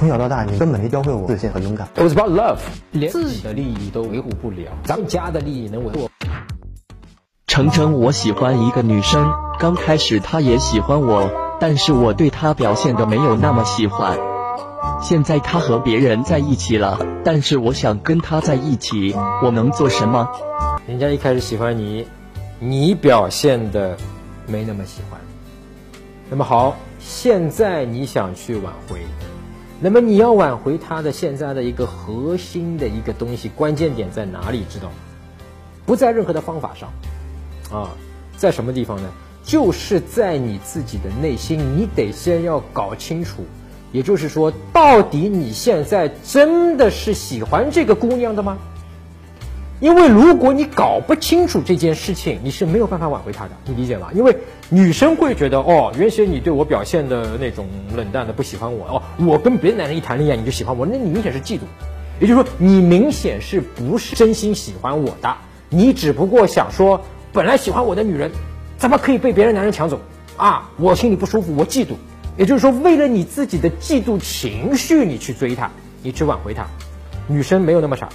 从小到大，你根本没教会我自信和勇敢。It was about love，连自己的利益都维护不了，咱们家的利益能维护？程程，我喜欢一个女生，刚开始她也喜欢我，但是我对她表现的没有那么喜欢。现在她和别人在一起了，但是我想跟她在一起，我能做什么？人家一开始喜欢你，你表现的没那么喜欢。那么好，现在你想去挽回，那么你要挽回他的现在的一个核心的一个东西，关键点在哪里？知道吗？不在任何的方法上，啊，在什么地方呢？就是在你自己的内心，你得先要搞清楚，也就是说，到底你现在真的是喜欢这个姑娘的吗？因为如果你搞不清楚这件事情，你是没有办法挽回他的，你理解吗？因为女生会觉得，哦，原先你对我表现的那种冷淡的不喜欢我，哦，我跟别的男人一谈恋爱你就喜欢我，那你明显是嫉妒，也就是说你明显是不是真心喜欢我的，你只不过想说，本来喜欢我的女人，怎么可以被别的男人抢走啊？我心里不舒服，我嫉妒，也就是说为了你自己的嫉妒情绪，你去追她，你去挽回她，女生没有那么傻，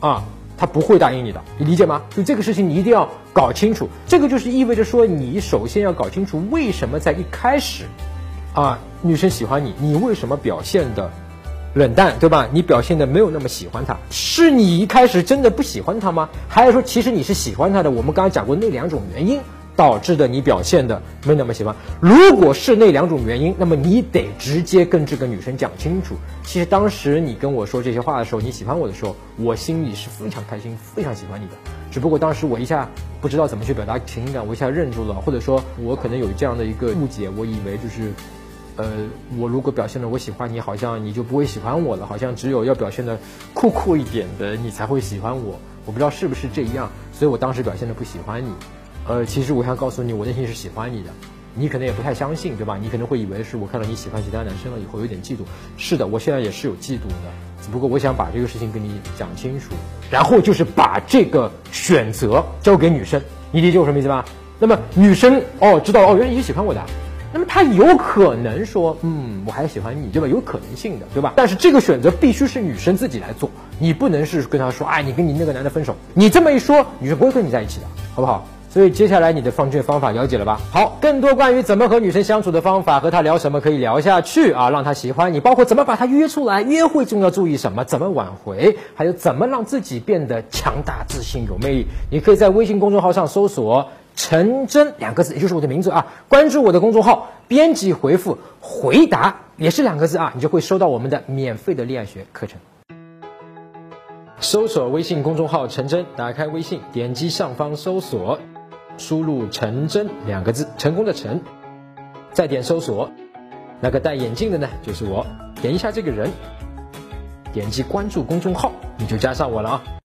啊。他不会答应你的，你理解吗？就这个事情你一定要搞清楚，这个就是意味着说，你首先要搞清楚为什么在一开始，啊，女生喜欢你，你为什么表现的冷淡，对吧？你表现的没有那么喜欢她，是你一开始真的不喜欢她吗？还是说其实你是喜欢她的？我们刚刚讲过那两种原因导致的你表现的没那么喜欢。如果是那两种原因，那么你得直接跟这个女生讲清楚。其实当时你跟我说这些话的时候，你喜欢我的时候，我心里是非常开心、非常喜欢你的。只不过当时我一下不知道怎么去表达情感，我一下愣住了，或者说我可能有这样的一个误解，我以为就是，呃，我如果表现的我喜欢你，好像你就不会喜欢我了，好像只有要表现的酷酷一点的，你才会喜欢我。我不知道是不是这样，所以我当时表现的不喜欢你。呃，其实我想告诉你，我内心是喜欢你的。你可能也不太相信，对吧？你可能会以为是我看到你喜欢其他男生了以后有点嫉妒。是的，我现在也是有嫉妒的，只不过我想把这个事情跟你讲清楚，然后就是把这个选择交给女生，你理解我什么意思吧？那么女生哦知道哦，原来你是喜欢我的，那么她有可能说，嗯，我还喜欢你，对吧？有可能性的，对吧？但是这个选择必须是女生自己来做，你不能是跟她说，哎，你跟你那个男的分手，你这么一说，女生不会跟你在一起的，好不好？所以接下来你的放卷方法了解了吧？好，更多关于怎么和女生相处的方法，和她聊什么可以聊下去啊，让她喜欢你，包括怎么把她约出来，约会中要注意什么，怎么挽回，还有怎么让自己变得强大、自信、有魅力。你可以在微信公众号上搜索“陈真”两个字，也就是我的名字啊，关注我的公众号，编辑回复“回答”也是两个字啊，你就会收到我们的免费的恋爱学课程。搜索微信公众号“陈真”，打开微信，点击上方搜索。输入“成真”两个字，成功的成，再点搜索，那个戴眼镜的呢，就是我。点一下这个人，点击关注公众号，你就加上我了啊。